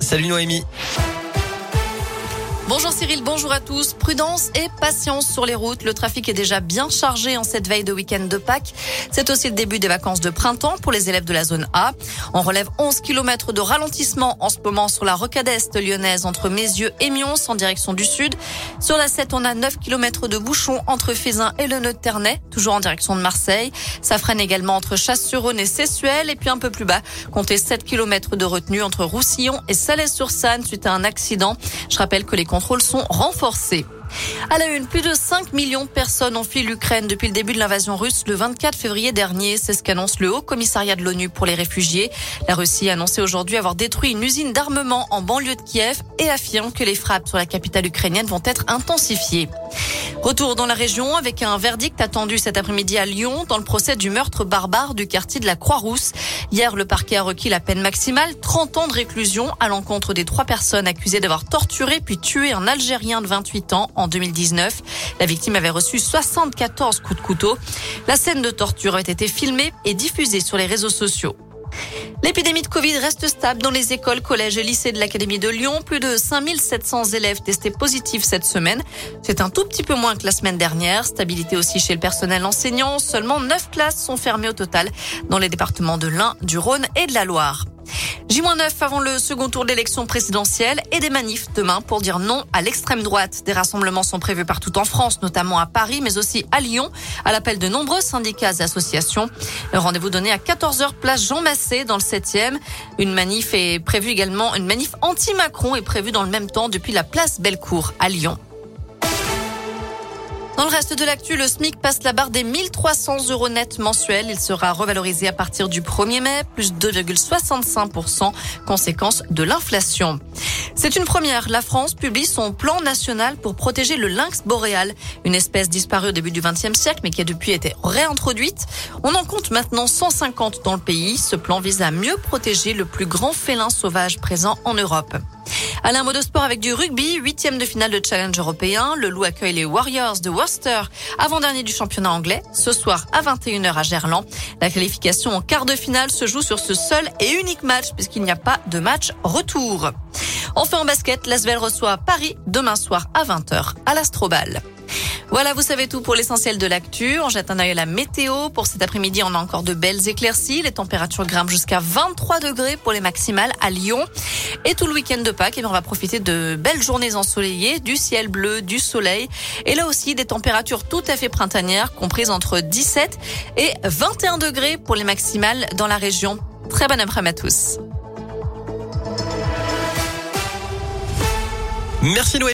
Salut Noémie. Bonjour Cyril, bonjour à tous. Prudence et patience sur les routes. Le trafic est déjà bien chargé en cette veille de week-end de Pâques. C'est aussi le début des vacances de printemps pour les élèves de la zone A. On relève 11 km de ralentissement en ce moment sur la rocade est lyonnaise entre Mézieux et Mions en direction du sud. Sur la 7, on a 9 km de bouchons entre Fézin et le Nœud-Ternay, toujours en direction de Marseille. Ça freine également entre Chasse-sur-Rhône et Sessuel. Et puis un peu plus bas, comptez 7 km de retenue entre Roussillon et Salais-sur-Sanne suite à un accident. Je rappelle que les contrôles sont renforcés. À la une, plus de 5 millions de personnes ont fui l'Ukraine depuis le début de l'invasion russe le 24 février dernier. C'est ce qu'annonce le Haut Commissariat de l'ONU pour les réfugiés. La Russie a annoncé aujourd'hui avoir détruit une usine d'armement en banlieue de Kiev et affirme que les frappes sur la capitale ukrainienne vont être intensifiées. Retour dans la région avec un verdict attendu cet après-midi à Lyon dans le procès du meurtre barbare du quartier de la Croix-Rousse. Hier, le parquet a requis la peine maximale, 30 ans de réclusion à l'encontre des trois personnes accusées d'avoir torturé puis tué un Algérien de 28 ans en 2019. La victime avait reçu 74 coups de couteau. La scène de torture avait été filmée et diffusée sur les réseaux sociaux. L'épidémie de Covid reste stable dans les écoles, collèges et lycées de l'Académie de Lyon. Plus de 5700 élèves testés positifs cette semaine. C'est un tout petit peu moins que la semaine dernière. Stabilité aussi chez le personnel enseignant. Seulement 9 classes sont fermées au total dans les départements de l'Ain, du Rhône et de la Loire. J-9 avant le second tour de l'élection présidentielle et des manifs demain pour dire non à l'extrême droite. Des rassemblements sont prévus partout en France, notamment à Paris, mais aussi à Lyon, à l'appel de nombreux syndicats et associations. Rendez-vous donné à 14h place Jean Massé dans le 7e. Une manif est prévue également, une manif anti-Macron est prévue dans le même temps depuis la place Bellecour à Lyon. Dans le reste de l'actu, le SMIC passe la barre des 1300 euros net mensuels. Il sera revalorisé à partir du 1er mai, plus 2,65%, conséquence de l'inflation. C'est une première. La France publie son plan national pour protéger le lynx boréal, une espèce disparue au début du XXe siècle, mais qui a depuis été réintroduite. On en compte maintenant 150 dans le pays. Ce plan vise à mieux protéger le plus grand félin sauvage présent en Europe. Alain, de sport avec du rugby, huitième de finale de challenge européen. Le Loup accueille les Warriors de Worcester, avant-dernier du championnat anglais, ce soir à 21h à Gerland. La qualification en quart de finale se joue sur ce seul et unique match puisqu'il n'y a pas de match retour. Enfin en basket, l'Asvel reçoit Paris demain soir à 20h à l'Astrobal. Voilà, vous savez tout pour l'essentiel de l'actu. On jette un œil à la météo. Pour cet après-midi, on a encore de belles éclaircies. Les températures grimpent jusqu'à 23 degrés pour les maximales à Lyon. Et tout le week-end de Pâques, eh on va profiter de belles journées ensoleillées, du ciel bleu, du soleil. Et là aussi, des températures tout à fait printanières, comprises entre 17 et 21 degrés pour les maximales dans la région. Très bon après-midi à tous. Merci Noé.